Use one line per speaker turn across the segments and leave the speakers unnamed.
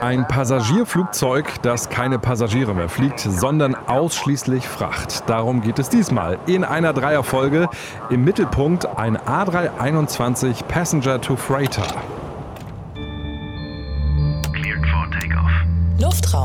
Ein Passagierflugzeug, das keine Passagiere mehr fliegt, sondern ausschließlich Fracht. Darum geht es diesmal in einer Dreierfolge. Im Mittelpunkt ein A321 Passenger to Freighter.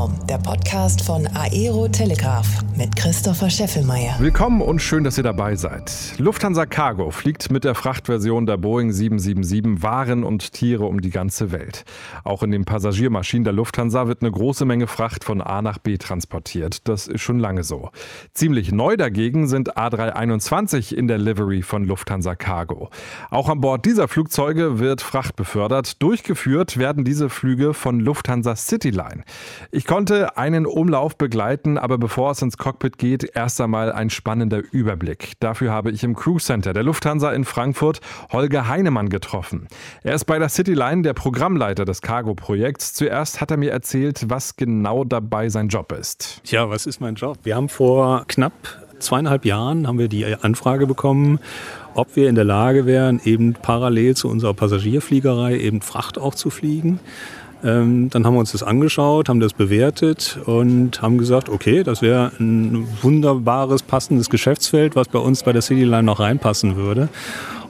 Luftraum, der Podcast von Aero Telegraph mit Christopher Scheffelmeier.
Willkommen und schön, dass ihr dabei seid. Lufthansa Cargo fliegt mit der Frachtversion der Boeing 777 Waren und Tiere um die ganze Welt. Auch in den Passagiermaschinen der Lufthansa wird eine große Menge Fracht von A nach B transportiert. Das ist schon lange so. Ziemlich neu dagegen sind A321 in der Livery von Lufthansa Cargo. Auch an Bord dieser Flugzeuge wird Fracht befördert. Durchgeführt werden diese Flüge von Lufthansa Cityline. Ich konnte einen Umlauf begleiten, aber bevor es ins Cockpit geht, erst einmal ein spannender Überblick. Dafür habe ich im Crew Center der Lufthansa in Frankfurt Holger Heinemann getroffen. Er ist bei der Cityline der Programmleiter des Cargo-Projekts. Zuerst hat er mir erzählt, was genau dabei sein Job ist.
Tja, was ist mein Job? Wir haben vor knapp zweieinhalb Jahren haben wir die Anfrage bekommen, ob wir in der Lage wären, eben parallel zu unserer Passagierfliegerei eben Fracht auch zu fliegen. Ähm, dann haben wir uns das angeschaut, haben das bewertet und haben gesagt, okay, das wäre ein wunderbares, passendes Geschäftsfeld, was bei uns bei der Cityline noch reinpassen würde.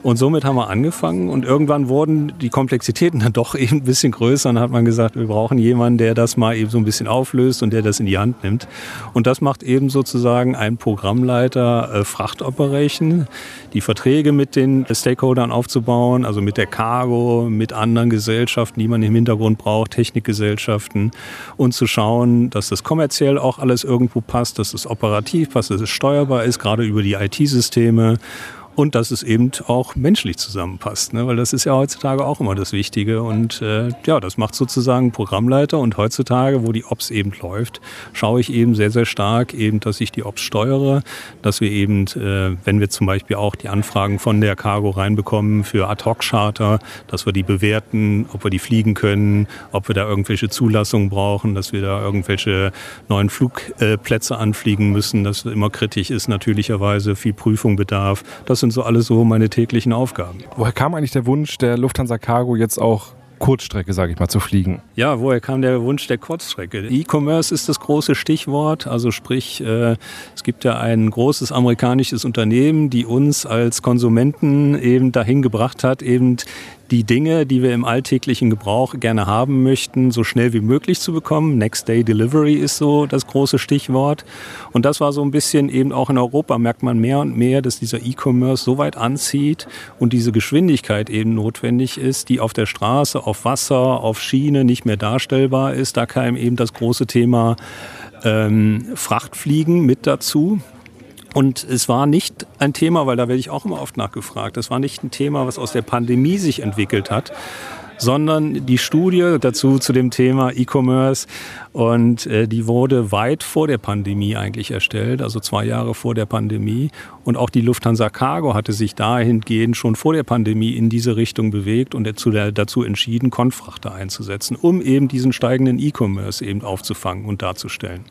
Und somit haben wir angefangen und irgendwann wurden die Komplexitäten dann doch eben ein bisschen größer und dann hat man gesagt, wir brauchen jemanden, der das mal eben so ein bisschen auflöst und der das in die Hand nimmt. Und das macht eben sozusagen ein Programmleiter äh, Frachtoperation, die Verträge mit den Stakeholdern aufzubauen, also mit der Cargo, mit anderen Gesellschaften, die man im Hintergrund braucht, Technikgesellschaften und zu schauen, dass das kommerziell auch alles irgendwo passt, dass es operativ passt, dass es steuerbar ist, gerade über die IT-Systeme und dass es eben auch menschlich zusammenpasst, ne? weil das ist ja heutzutage auch immer das Wichtige und äh, ja, das macht sozusagen Programmleiter und heutzutage, wo die Ops eben läuft, schaue ich eben sehr, sehr stark eben, dass ich die Ops steuere, dass wir eben, äh, wenn wir zum Beispiel auch die Anfragen von der Cargo reinbekommen für Ad-Hoc-Charter, dass wir die bewerten, ob wir die fliegen können, ob wir da irgendwelche Zulassungen brauchen, dass wir da irgendwelche neuen Flugplätze anfliegen müssen, das immer kritisch ist, natürlicherweise viel Prüfung bedarf. Das sind so alles so meine täglichen Aufgaben.
Woher kam eigentlich der Wunsch der Lufthansa Cargo jetzt auch Kurzstrecke, sage ich mal, zu fliegen?
Ja, woher kam der Wunsch der Kurzstrecke? E-Commerce ist das große Stichwort. Also sprich, äh, es gibt ja ein großes amerikanisches Unternehmen, die uns als Konsumenten eben dahin gebracht hat, eben die Dinge, die wir im alltäglichen Gebrauch gerne haben möchten, so schnell wie möglich zu bekommen. Next Day Delivery ist so das große Stichwort. Und das war so ein bisschen eben auch in Europa merkt man mehr und mehr, dass dieser E-Commerce so weit anzieht und diese Geschwindigkeit eben notwendig ist, die auf der Straße, auf Wasser, auf Schiene nicht mehr darstellbar ist. Da kam eben das große Thema ähm, Frachtfliegen mit dazu. Und es war nicht ein Thema, weil da werde ich auch immer oft nachgefragt, es war nicht ein Thema, was aus der Pandemie sich entwickelt hat, sondern die Studie dazu zu dem Thema E-Commerce und äh, die wurde weit vor der Pandemie eigentlich erstellt, also zwei Jahre vor der Pandemie. Und auch die Lufthansa Cargo hatte sich dahingehend schon vor der Pandemie in diese Richtung bewegt und dazu, dazu entschieden, Konfrachter einzusetzen, um eben diesen steigenden E-Commerce eben aufzufangen und darzustellen.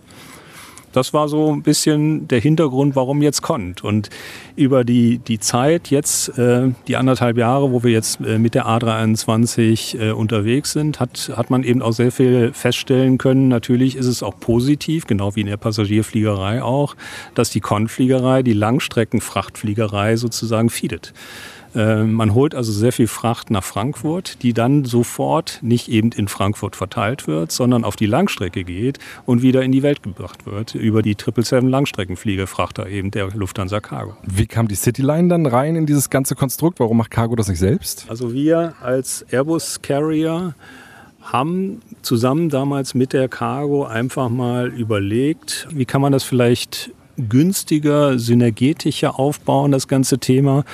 Das war so ein bisschen der Hintergrund, warum jetzt Kont. Und über die, die Zeit jetzt, äh, die anderthalb Jahre, wo wir jetzt äh, mit der A321 äh, unterwegs sind, hat, hat man eben auch sehr viel feststellen können. Natürlich ist es auch positiv, genau wie in der Passagierfliegerei auch, dass die Kont-Fliegerei, die Langstreckenfrachtfliegerei sozusagen feedet. Äh, man holt also sehr viel Fracht nach Frankfurt, die dann sofort nicht eben in Frankfurt verteilt wird, sondern auf die Langstrecke geht und wieder in die Welt gebracht wird über die 777 Langstreckenfliegerfrachter eben der Lufthansa Cargo.
Wie kam die Cityline dann rein in dieses ganze Konstrukt? Warum macht Cargo das nicht selbst?
Also wir als Airbus Carrier haben zusammen damals mit der Cargo einfach mal überlegt, wie kann man das vielleicht günstiger, synergetischer aufbauen, das ganze Thema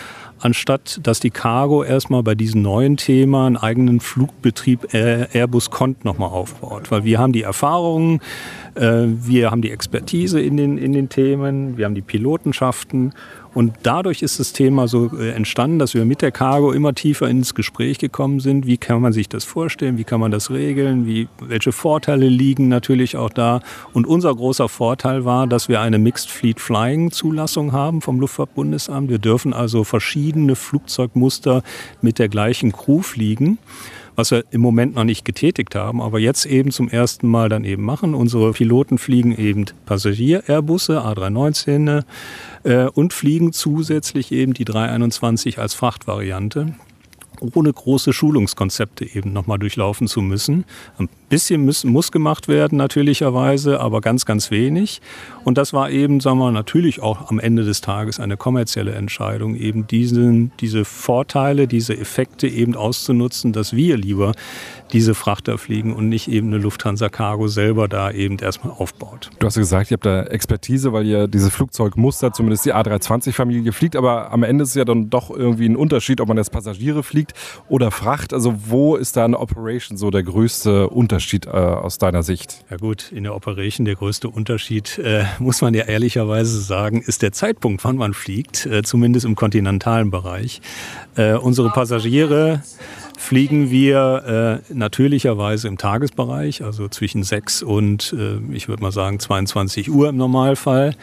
anstatt dass die Cargo erstmal bei diesem neuen Thema einen eigenen Flugbetrieb Airbus Cont nochmal aufbaut. Weil wir haben die Erfahrungen, äh, wir haben die Expertise in den, in den Themen, wir haben die Pilotenschaften Und dadurch ist das Thema so äh, entstanden, dass wir mit der Cargo immer tiefer ins Gespräch gekommen sind. Wie kann man sich das vorstellen? Wie kann man das regeln? Wie, welche Vorteile liegen natürlich auch da? Und unser großer Vorteil war, dass wir eine Mixed Fleet Flying Zulassung haben vom Luftfahrtbundesamt. Wir dürfen also verschiedene Flugzeugmuster mit der gleichen Crew fliegen was wir im Moment noch nicht getätigt haben, aber jetzt eben zum ersten Mal dann eben machen. Unsere Piloten fliegen eben Passagier-Airbusse, A319 äh, und fliegen zusätzlich eben die 321 als Frachtvariante ohne große Schulungskonzepte eben nochmal durchlaufen zu müssen. Ein bisschen muss, muss gemacht werden, natürlicherweise, aber ganz, ganz wenig. Und das war eben, sagen wir, natürlich auch am Ende des Tages eine kommerzielle Entscheidung, eben diesen, diese Vorteile, diese Effekte eben auszunutzen, dass wir lieber diese Frachter fliegen und nicht eben eine Lufthansa Cargo selber da eben erstmal aufbaut.
Du hast ja gesagt, ihr habt da Expertise, weil ihr diese Flugzeugmuster, zumindest die A320-Familie fliegt, aber am Ende ist es ja dann doch irgendwie ein Unterschied, ob man jetzt Passagiere fliegt oder Fracht. Also wo ist da eine Operation so der größte Unterschied äh, aus deiner Sicht?
Ja gut, in der Operation der größte Unterschied, äh, muss man ja ehrlicherweise sagen, ist der Zeitpunkt, wann man fliegt, äh, zumindest im kontinentalen Bereich. Äh, unsere Passagiere fliegen wir äh, natürlicherweise im Tagesbereich, also zwischen 6 und äh, ich würde mal sagen 22 Uhr im Normalfall.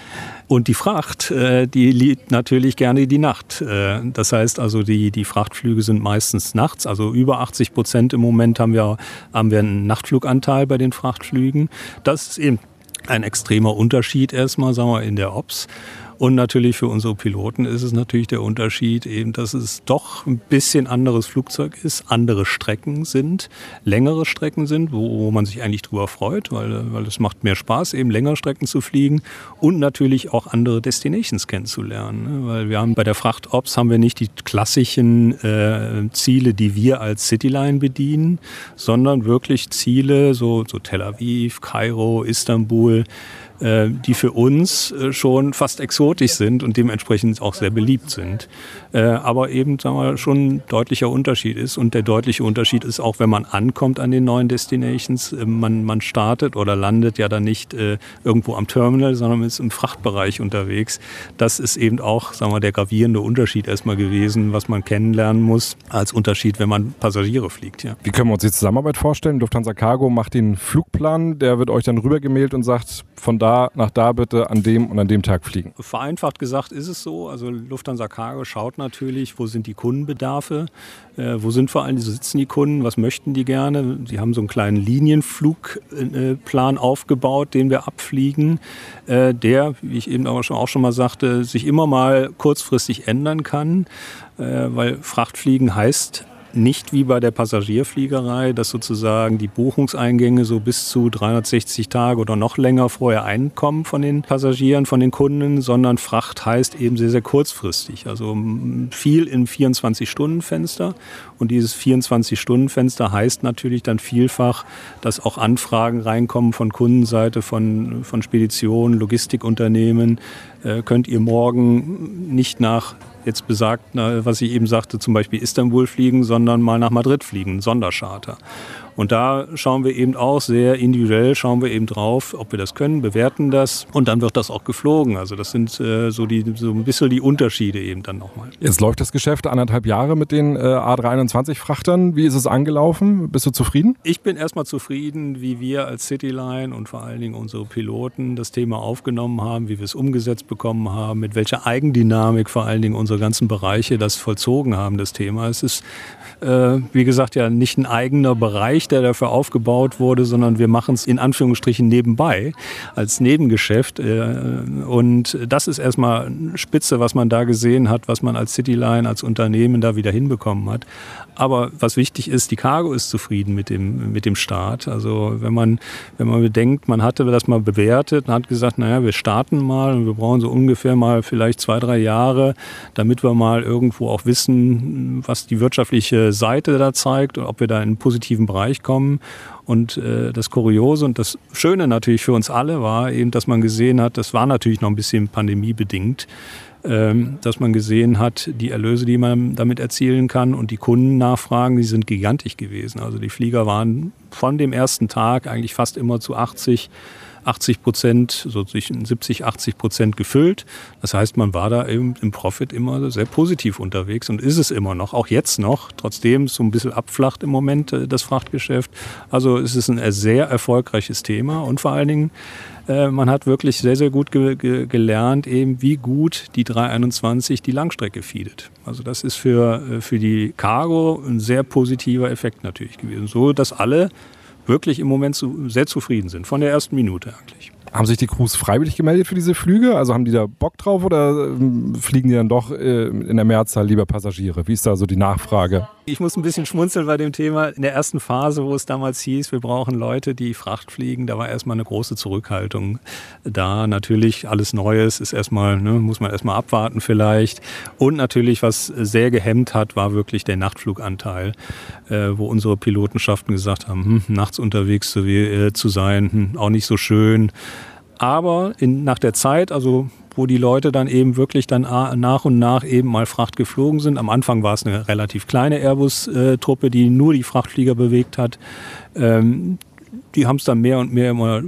Und die Fracht, äh, die liegt natürlich gerne die Nacht. Äh, das heißt also, die, die Frachtflüge sind meistens nachts, also über 80 Prozent im Moment haben wir, haben wir einen Nachtfluganteil bei den Frachtflügen. Das ist eben ein extremer Unterschied erstmal, sagen wir, in der Ops. Und natürlich für unsere Piloten ist es natürlich der Unterschied eben, dass es doch ein bisschen anderes Flugzeug ist, andere Strecken sind, längere Strecken sind, wo, wo man sich eigentlich drüber freut, weil, weil es macht mehr Spaß, eben längere Strecken zu fliegen und natürlich auch andere Destinations kennenzulernen. Ne? Weil wir haben bei der Frachtops haben wir nicht die klassischen äh, Ziele, die wir als Cityline bedienen, sondern wirklich Ziele, so, so Tel Aviv, Kairo, Istanbul, die für uns äh, schon fast exotisch sind und dementsprechend auch sehr beliebt sind. Äh, aber eben sagen wir, schon ein deutlicher Unterschied ist. Und der deutliche Unterschied ist auch, wenn man ankommt an den neuen Destinations, man, man startet oder landet ja dann nicht irgendwo am Terminal, sondern ist im Frachtbereich unterwegs. Das ist eben auch sagen wir, der gravierende Unterschied erstmal gewesen, was man kennenlernen muss als Unterschied, wenn man Passagiere fliegt. Ja.
Wie können wir uns die Zusammenarbeit vorstellen? Lufthansa Cargo macht den Flugplan, der wird euch dann rübergemailt und sagt, von da da nach da bitte an dem und an dem Tag fliegen?
Vereinfacht gesagt ist es so. Also Lufthansa Cargo schaut natürlich, wo sind die Kundenbedarfe, äh, wo sind vor allem, so sitzen die Kunden, was möchten die gerne. Sie haben so einen kleinen Linienflugplan aufgebaut, den wir abfliegen, äh, der, wie ich eben auch schon, auch schon mal sagte, sich immer mal kurzfristig ändern kann, äh, weil Frachtfliegen heißt nicht wie bei der Passagierfliegerei, dass sozusagen die Buchungseingänge so bis zu 360 Tage oder noch länger vorher einkommen von den Passagieren, von den Kunden, sondern Fracht heißt eben sehr, sehr kurzfristig. Also viel im 24-Stunden-Fenster. Und dieses 24-Stunden-Fenster heißt natürlich dann vielfach, dass auch Anfragen reinkommen von Kundenseite, von, von Speditionen, Logistikunternehmen. Äh, könnt ihr morgen nicht nach jetzt besagt, was ich eben sagte, zum Beispiel Istanbul fliegen, sondern mal nach Madrid fliegen, Sondercharter. Und da schauen wir eben auch sehr individuell, schauen wir eben drauf, ob wir das können, bewerten das und dann wird das auch geflogen. Also das sind äh, so, die, so ein bisschen die Unterschiede eben dann nochmal.
Jetzt läuft das Geschäft anderthalb Jahre mit den äh, A321-Frachtern. Wie ist es angelaufen? Bist du zufrieden?
Ich bin erstmal zufrieden, wie wir als Cityline und vor allen Dingen unsere Piloten das Thema aufgenommen haben, wie wir es umgesetzt bekommen haben, mit welcher Eigendynamik vor allen Dingen unsere ganzen Bereiche das vollzogen haben, das Thema. Es ist, wie gesagt, ja nicht ein eigener Bereich der dafür aufgebaut wurde, sondern wir machen es in Anführungsstrichen nebenbei als Nebengeschäft. Äh, und das ist erstmal spitze, was man da gesehen hat, was man als Cityline, als Unternehmen da wieder hinbekommen hat. Aber was wichtig ist, die Cargo ist zufrieden mit dem, mit dem Start. Also wenn man, wenn man bedenkt, man hatte das mal bewertet und hat gesagt, naja, wir starten mal und wir brauchen so ungefähr mal vielleicht zwei, drei Jahre, damit wir mal irgendwo auch wissen, was die wirtschaftliche Seite da zeigt und ob wir da in einen positiven Bereich kommen. Und äh, das Kuriose und das Schöne natürlich für uns alle war eben, dass man gesehen hat, das war natürlich noch ein bisschen pandemiebedingt, ähm, dass man gesehen hat, die Erlöse, die man damit erzielen kann und die Kundennachfragen, die sind gigantisch gewesen. Also die Flieger waren von dem ersten Tag eigentlich fast immer zu 80 80 Prozent, so zwischen 70, 80 Prozent gefüllt. Das heißt, man war da im, im Profit immer sehr positiv unterwegs und ist es immer noch, auch jetzt noch, trotzdem so ein bisschen abflacht im Moment äh, das Frachtgeschäft. Also es ist ein sehr erfolgreiches Thema und vor allen Dingen äh, man hat wirklich sehr, sehr gut ge ge gelernt, eben wie gut die 321 die Langstrecke feedet. Also das ist für, äh, für die Cargo ein sehr positiver Effekt natürlich gewesen. So, dass alle wirklich im Moment sehr zufrieden sind, von der ersten Minute eigentlich.
Haben sich die Crews freiwillig gemeldet für diese Flüge? Also haben die da Bock drauf oder ähm, fliegen die dann doch äh, in der Mehrzahl lieber Passagiere? Wie ist da so die Nachfrage?
Ich muss ein bisschen schmunzeln bei dem Thema. In der ersten Phase, wo es damals hieß, wir brauchen Leute, die Fracht fliegen, da war erstmal eine große Zurückhaltung da. Natürlich alles Neues ist erstmal, ne, muss man erstmal abwarten vielleicht. Und natürlich, was sehr gehemmt hat, war wirklich der Nachtfluganteil, äh, wo unsere Pilotenschaften gesagt haben, hm, nachts unterwegs zu, äh, zu sein, hm, auch nicht so schön. Aber in, nach der Zeit, also wo die Leute dann eben wirklich dann nach und nach eben mal Fracht geflogen sind. Am Anfang war es eine relativ kleine Airbus-Truppe, die nur die Frachtflieger bewegt hat. Ähm, die haben es dann mehr und mehr immer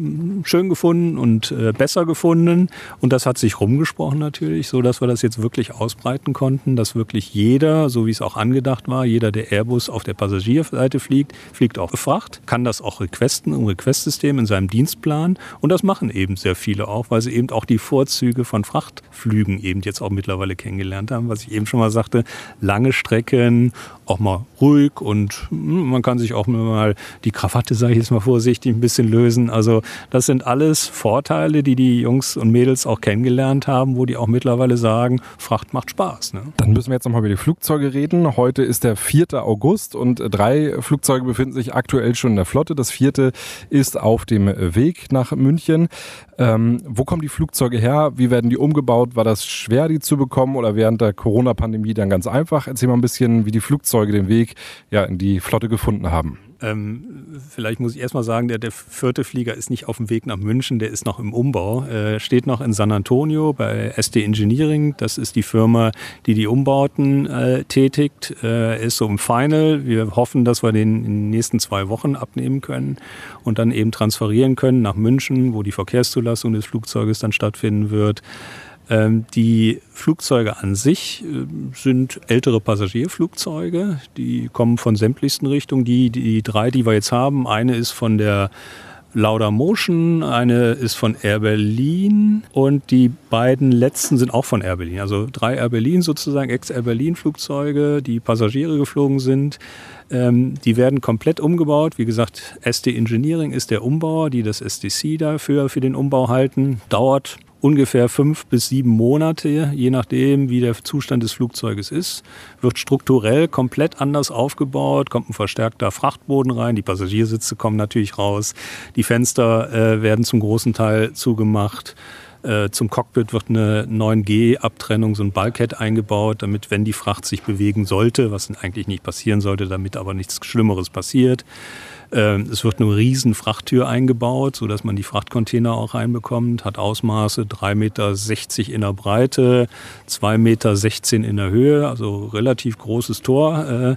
schön gefunden und äh, besser gefunden. Und das hat sich rumgesprochen natürlich, so dass wir das jetzt wirklich ausbreiten konnten, dass wirklich jeder, so wie es auch angedacht war, jeder, der Airbus auf der Passagierseite fliegt, fliegt auch Fracht, kann das auch requesten im Requestsystem in seinem Dienstplan. Und das machen eben sehr viele auch, weil sie eben auch die Vorzüge von Frachtflügen eben jetzt auch mittlerweile kennengelernt haben, was ich eben schon mal sagte, lange Strecken, auch mal ruhig und hm, man kann sich auch mal die Krawatte, sage ich jetzt mal vorsichtig, ein bisschen lösen. Also das sind alles Vorteile, die die Jungs und Mädels auch kennengelernt haben, wo die auch mittlerweile sagen, Fracht macht Spaß. Ne?
Dann müssen wir jetzt nochmal über die Flugzeuge reden. Heute ist der 4. August und drei Flugzeuge befinden sich aktuell schon in der Flotte. Das vierte ist auf dem Weg nach München. Ähm, wo kommen die Flugzeuge her? Wie werden die umgebaut? War das schwer, die zu bekommen oder während der Corona-Pandemie dann ganz einfach? Erzähl mal ein bisschen, wie die Flugzeuge den Weg ja, in die Flotte gefunden haben.
Ähm, vielleicht muss ich erstmal sagen, der, der, vierte Flieger ist nicht auf dem Weg nach München, der ist noch im Umbau. Äh, steht noch in San Antonio bei SD Engineering. Das ist die Firma, die die Umbauten äh, tätigt. Äh, ist so im Final. Wir hoffen, dass wir den in den nächsten zwei Wochen abnehmen können und dann eben transferieren können nach München, wo die Verkehrszulassung des Flugzeuges dann stattfinden wird. Ähm, die Flugzeuge an sich äh, sind ältere Passagierflugzeuge. Die kommen von sämtlichsten Richtungen. Die, die drei, die wir jetzt haben, eine ist von der Lauda Motion, eine ist von Air Berlin und die beiden letzten sind auch von Air Berlin. Also drei Air Berlin sozusagen, Ex-Air Berlin Flugzeuge, die Passagiere geflogen sind. Ähm, die werden komplett umgebaut. Wie gesagt, SD Engineering ist der Umbauer, die das SDC dafür für den Umbau halten. Dauert ungefähr fünf bis sieben Monate, je nachdem, wie der Zustand des Flugzeuges ist, wird strukturell komplett anders aufgebaut, kommt ein verstärkter Frachtboden rein, die Passagiersitze kommen natürlich raus, die Fenster äh, werden zum großen Teil zugemacht. Äh, zum Cockpit wird eine 9G-Abtrennung, so ein Bulkhead eingebaut, damit, wenn die Fracht sich bewegen sollte, was eigentlich nicht passieren sollte, damit aber nichts Schlimmeres passiert, es wird eine riesen Frachttür eingebaut, sodass man die Frachtcontainer auch reinbekommt. Hat Ausmaße 3,60 Meter in der Breite, 2,16 Meter in der Höhe, also relativ großes Tor äh,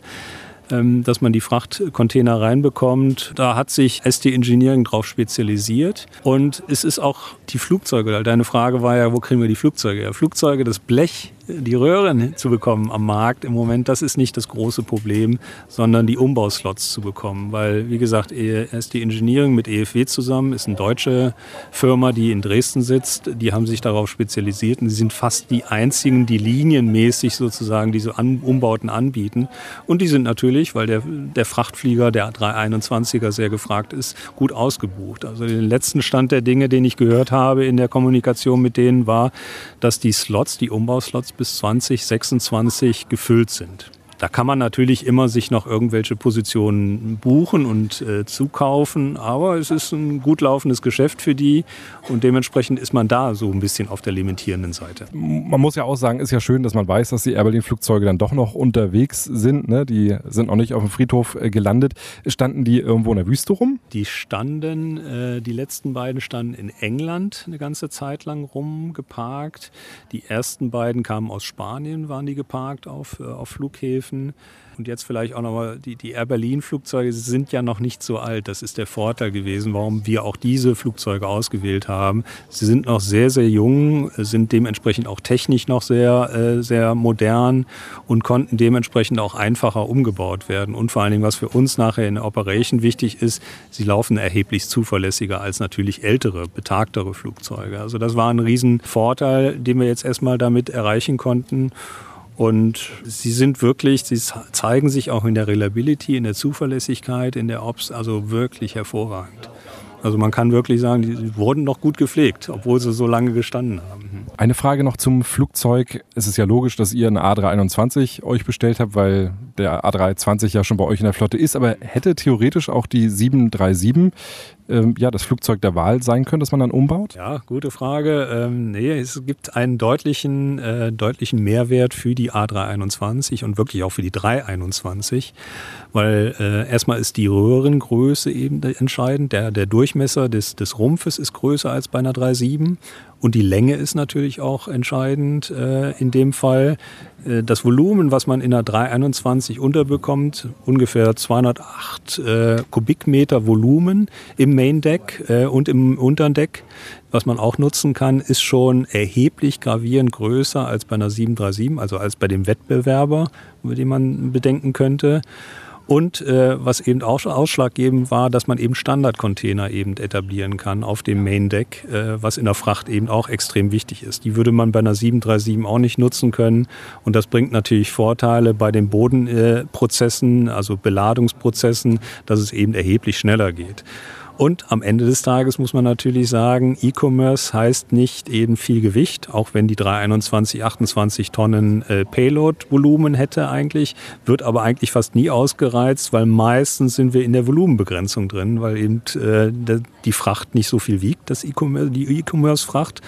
ähm, dass man die Frachtcontainer reinbekommt. Da hat sich SD Engineering drauf spezialisiert. Und es ist auch die Flugzeuge. Deine Frage war ja, wo kriegen wir die Flugzeuge? Ja, Flugzeuge, das Blech die Röhren zu bekommen am Markt im Moment, das ist nicht das große Problem, sondern die Umbauslots zu bekommen. Weil, wie gesagt, SD Engineering mit EFW zusammen ist eine deutsche Firma, die in Dresden sitzt. Die haben sich darauf spezialisiert und sie sind fast die einzigen, die linienmäßig sozusagen diese Umbauten anbieten. Und die sind natürlich, weil der, der Frachtflieger, der 321er sehr gefragt ist, gut ausgebucht. Also den letzten Stand der Dinge, den ich gehört habe in der Kommunikation mit denen, war, dass die Slots, die Umbauslots bis 2026 gefüllt sind. Da kann man natürlich immer sich noch irgendwelche Positionen buchen und äh, zukaufen, aber es ist ein gut laufendes Geschäft für die und dementsprechend ist man da so ein bisschen auf der limitierenden Seite.
Man muss ja auch sagen, ist ja schön, dass man weiß, dass die Air Berlin-Flugzeuge dann doch noch unterwegs sind. Ne? Die sind noch nicht auf dem Friedhof äh, gelandet. Standen die irgendwo in der Wüste rum?
Die standen, äh, die letzten beiden standen in England eine ganze Zeit lang rumgeparkt. Die ersten beiden kamen aus Spanien, waren die geparkt auf, äh, auf Flughäfen. Dürfen. Und jetzt vielleicht auch nochmal, die, die Air Berlin-Flugzeuge sind ja noch nicht so alt. Das ist der Vorteil gewesen, warum wir auch diese Flugzeuge ausgewählt haben. Sie sind noch sehr, sehr jung, sind dementsprechend auch technisch noch sehr, äh, sehr modern und konnten dementsprechend auch einfacher umgebaut werden. Und vor allen Dingen, was für uns nachher in der Operation wichtig ist, sie laufen erheblich zuverlässiger als natürlich ältere, betagtere Flugzeuge. Also das war ein Riesenvorteil, den wir jetzt erstmal damit erreichen konnten. Und sie sind wirklich, sie zeigen sich auch in der Reliability, in der Zuverlässigkeit, in der Ops, also wirklich hervorragend. Also man kann wirklich sagen, die wurden noch gut gepflegt, obwohl sie so lange gestanden haben.
Eine Frage noch zum Flugzeug. Es ist ja logisch, dass ihr eine A321 euch bestellt habt, weil der A320 ja schon bei euch in der Flotte ist. Aber hätte theoretisch auch die 737 ähm, ja, das Flugzeug der Wahl sein können, das man dann umbaut?
Ja, gute Frage. Ähm, nee, es gibt einen deutlichen, äh, deutlichen Mehrwert für die A321 und wirklich auch für die 321, weil äh, erstmal ist die Röhrengröße eben entscheidend. Der, der Durchmesser des, des Rumpfes ist größer als bei einer 37 und die Länge ist natürlich auch entscheidend äh, in dem Fall. Äh, das Volumen, was man in der 321 unterbekommt, ungefähr 208 äh, Kubikmeter Volumen im Main Deck äh, und im unteren Deck, was man auch nutzen kann, ist schon erheblich gravierend größer als bei einer 737, also als bei dem Wettbewerber, über den man bedenken könnte. Und äh, was eben auch ausschlaggebend war, dass man eben Standardcontainer eben etablieren kann auf dem Main Deck, äh, was in der Fracht eben auch extrem wichtig ist. Die würde man bei einer 737 auch nicht nutzen können. Und das bringt natürlich Vorteile bei den Bodenprozessen, äh, also Beladungsprozessen, dass es eben erheblich schneller geht. Und am Ende des Tages muss man natürlich sagen, E-Commerce heißt nicht eben viel Gewicht, auch wenn die 321, 28 Tonnen äh, Payload-Volumen hätte eigentlich, wird aber eigentlich fast nie ausgereizt, weil meistens sind wir in der Volumenbegrenzung drin, weil eben äh, die Fracht nicht so viel wiegt, das E-Commerce, die E-Commerce-Fracht.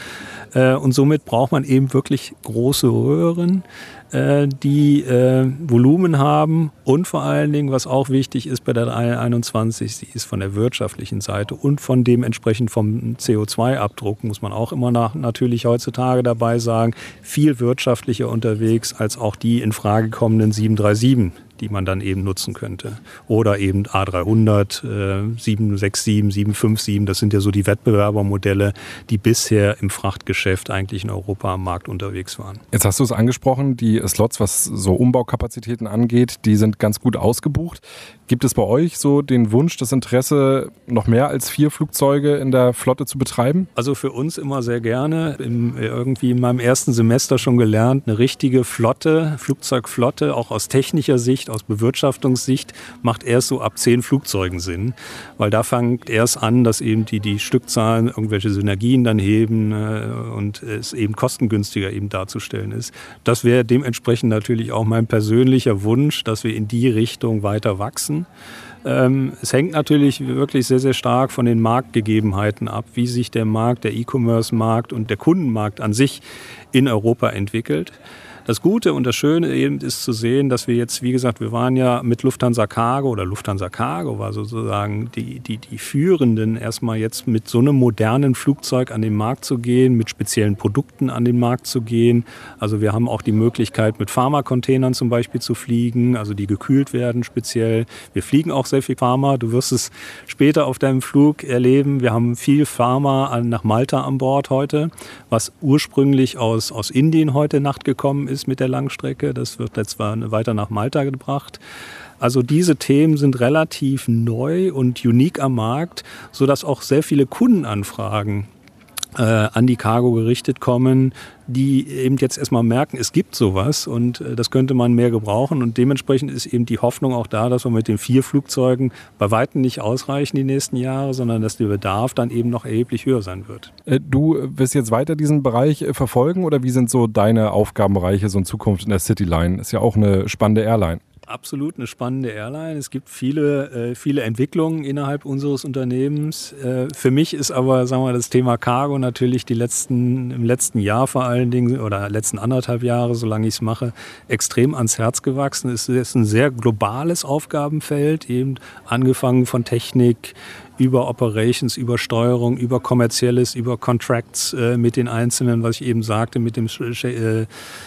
Äh, und somit braucht man eben wirklich große Röhren äh, die äh, Volumen haben. Und vor allen Dingen, was auch wichtig ist bei der 21, sie ist von der wirtschaftlichen Seite und von dem entsprechend vom CO2-Abdruck, muss man auch immer nach, natürlich heutzutage dabei sagen, viel wirtschaftlicher unterwegs als auch die in Frage kommenden 737, die man dann eben nutzen könnte. Oder eben A300, äh, 767, 757, das sind ja so die Wettbewerbermodelle, die bisher im Frachtgeschäft eigentlich in Europa am Markt unterwegs waren.
Jetzt hast du es angesprochen, die Slots, was so Umbaukapazitäten angeht, die sind ganz gut ausgebucht. Gibt es bei euch so den Wunsch, das Interesse, noch mehr als vier Flugzeuge in der Flotte zu betreiben?
Also für uns immer sehr gerne. Im, irgendwie in meinem ersten Semester schon gelernt, eine richtige Flotte, Flugzeugflotte, auch aus technischer Sicht, aus Bewirtschaftungssicht, macht erst so ab zehn Flugzeugen Sinn. Weil da fängt erst an, dass eben die, die Stückzahlen irgendwelche Synergien dann heben äh, und es eben kostengünstiger eben darzustellen ist. Das wäre dementsprechend natürlich auch mein persönlicher Wunsch, dass wir in die Richtung weiter wachsen. Ähm, es hängt natürlich wirklich sehr, sehr stark von den Marktgegebenheiten ab, wie sich der Markt, der E-Commerce-Markt und der Kundenmarkt an sich in Europa entwickelt. Das Gute und das Schöne eben ist zu sehen, dass wir jetzt, wie gesagt, wir waren ja mit Lufthansa Cargo oder Lufthansa Cargo war sozusagen die, die, die Führenden, erstmal jetzt mit so einem modernen Flugzeug an den Markt zu gehen, mit speziellen Produkten an den Markt zu gehen. Also wir haben auch die Möglichkeit, mit Pharmacontainern zum Beispiel zu fliegen, also die gekühlt werden speziell. Wir fliegen auch sehr viel Pharma. Du wirst es später auf deinem Flug erleben. Wir haben viel Pharma nach Malta an Bord heute, was ursprünglich aus, aus Indien heute Nacht gekommen ist ist mit der Langstrecke. Das wird jetzt weiter nach Malta gebracht. Also diese Themen sind relativ neu und unique am Markt, sodass auch sehr viele Kundenanfragen äh, an die Cargo gerichtet kommen, die eben jetzt erstmal merken, es gibt sowas und äh, das könnte man mehr gebrauchen. Und dementsprechend ist eben die Hoffnung auch da, dass wir mit den vier Flugzeugen bei Weitem nicht ausreichen die nächsten Jahre, sondern dass der Bedarf dann eben noch erheblich höher sein wird.
Äh, du wirst jetzt weiter diesen Bereich äh, verfolgen oder wie sind so deine Aufgabenbereiche so in Zukunft in der Cityline? Ist ja auch eine spannende Airline
absolut eine spannende Airline. Es gibt viele, äh, viele Entwicklungen innerhalb unseres Unternehmens. Äh, für mich ist aber, sagen wir, das Thema Cargo natürlich die letzten, im letzten Jahr vor allen Dingen oder letzten anderthalb Jahre, solange ich es mache, extrem ans Herz gewachsen. Es ist ein sehr globales Aufgabenfeld, eben angefangen von Technik über Operations, über Steuerung, über Kommerzielles, über Contracts äh, mit den Einzelnen, was ich eben sagte, mit den äh,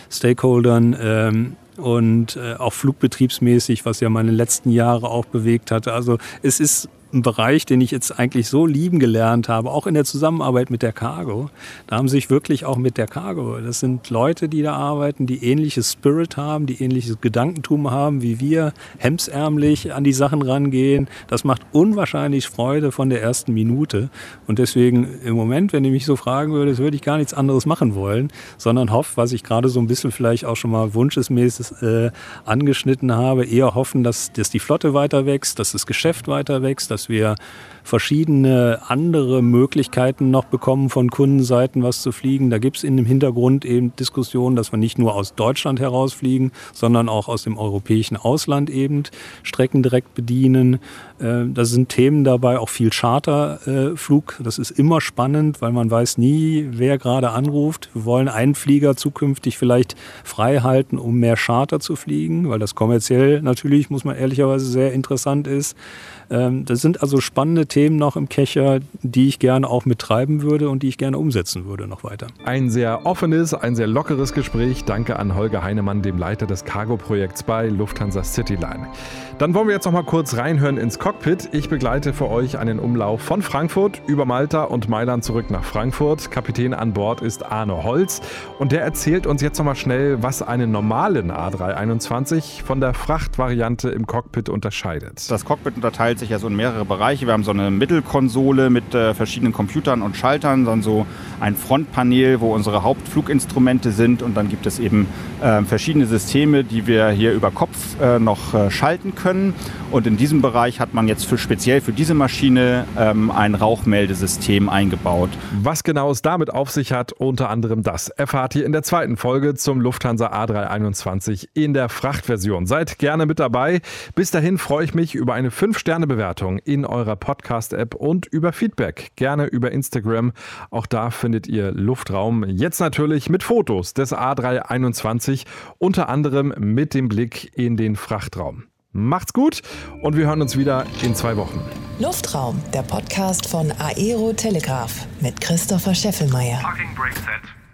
Stakeholdern. Und äh, auch flugbetriebsmäßig, was ja meine letzten Jahre auch bewegt hatte. Also es ist ein Bereich, den ich jetzt eigentlich so lieben gelernt habe, auch in der Zusammenarbeit mit der Cargo. Da haben sich wirklich auch mit der Cargo, das sind Leute, die da arbeiten, die ähnliches Spirit haben, die ähnliches Gedankentum haben wie wir, hemsärmlich an die Sachen rangehen. Das macht unwahrscheinlich Freude von der ersten Minute. Und deswegen im Moment, wenn ihr mich so fragen würdet, würde ich gar nichts anderes machen wollen, sondern hoffe, was ich gerade so ein bisschen vielleicht auch schon mal wunschesmäßig äh, angeschnitten habe, eher hoffen, dass, dass die Flotte weiter wächst, dass das Geschäft weiter wächst, dass wir verschiedene andere Möglichkeiten noch bekommen von Kundenseiten, was zu fliegen. Da gibt es in dem Hintergrund eben Diskussionen, dass wir nicht nur aus Deutschland herausfliegen, sondern auch aus dem europäischen Ausland eben Strecken direkt bedienen. Äh, da sind Themen dabei, auch viel Charterflug. Das ist immer spannend, weil man weiß nie, wer gerade anruft. Wir wollen einen Flieger zukünftig vielleicht frei halten, um mehr Charter zu fliegen, weil das kommerziell natürlich, muss man ehrlicherweise, sehr interessant ist. Ähm, das sind also spannende Themen noch im Kescher, die ich gerne auch mittreiben würde und die ich gerne umsetzen würde noch weiter.
Ein sehr offenes, ein sehr lockeres Gespräch. Danke an Holger Heinemann, dem Leiter des Cargo-Projekts bei Lufthansa Cityline. Dann wollen wir jetzt noch mal kurz reinhören ins Cockpit. Ich begleite für euch einen Umlauf von Frankfurt über Malta und Mailand zurück nach Frankfurt. Kapitän an Bord ist Arne Holz und der erzählt uns jetzt noch mal schnell, was einen normalen A321 von der Frachtvariante im Cockpit unterscheidet.
Das Cockpit unterteilt sich ja so in mehrere Bereiche. Wir haben so eine Mittelkonsole mit äh, verschiedenen Computern und Schaltern, dann so ein Frontpanel, wo unsere Hauptfluginstrumente sind und dann gibt es eben äh, verschiedene Systeme, die wir hier über Kopf äh, noch äh, schalten können. Und in diesem Bereich hat man jetzt für, speziell für diese Maschine ähm, ein Rauchmeldesystem eingebaut.
Was genau es damit auf sich hat, unter anderem das, erfahrt ihr in der zweiten Folge zum Lufthansa A321 in der Frachtversion. Seid gerne mit dabei. Bis dahin freue ich mich über eine 5-Sterne-Bewertung in eurer Podcast-App und über Feedback. Gerne über Instagram. Auch da findet ihr Luftraum. Jetzt natürlich mit Fotos des A321, unter anderem mit dem Blick in den Frachtraum. Macht's gut und wir hören uns wieder in zwei Wochen.
Luftraum, der Podcast von Aero Telegraph mit Christopher Scheffelmeier. Fucking break set.